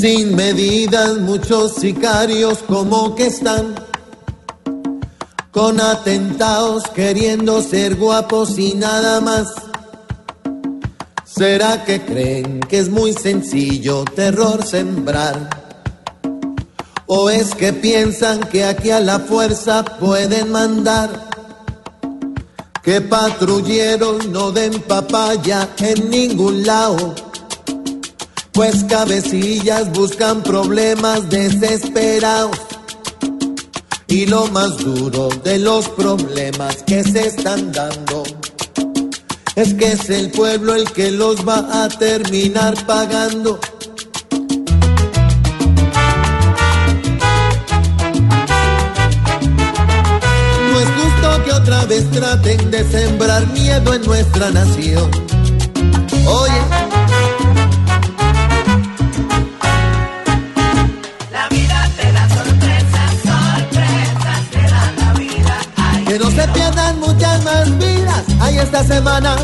Sin medidas muchos sicarios como que están con atentados queriendo ser guapos y nada más. ¿Será que creen que es muy sencillo terror sembrar? ¿O es que piensan que aquí a la fuerza pueden mandar? Que patrulleros no den papaya en ningún lado pues cabecillas buscan problemas desesperados. Y lo más duro de los problemas que se están dando es que es el pueblo el que los va a terminar pagando. No es justo que otra vez traten de sembrar miedo en nuestra nación. Oye, La vida te da sorpresas, sorpresas te da la vida. Que no se pierdan muchas Hay esta semana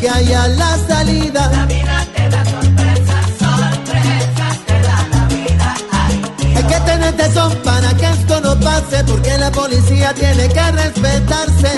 que haya la salida. la vida te da sorpresas, sorpresas te da la vida. Ay, Hay que tener tesón para que esto no pase, porque la policía tiene que respetarse.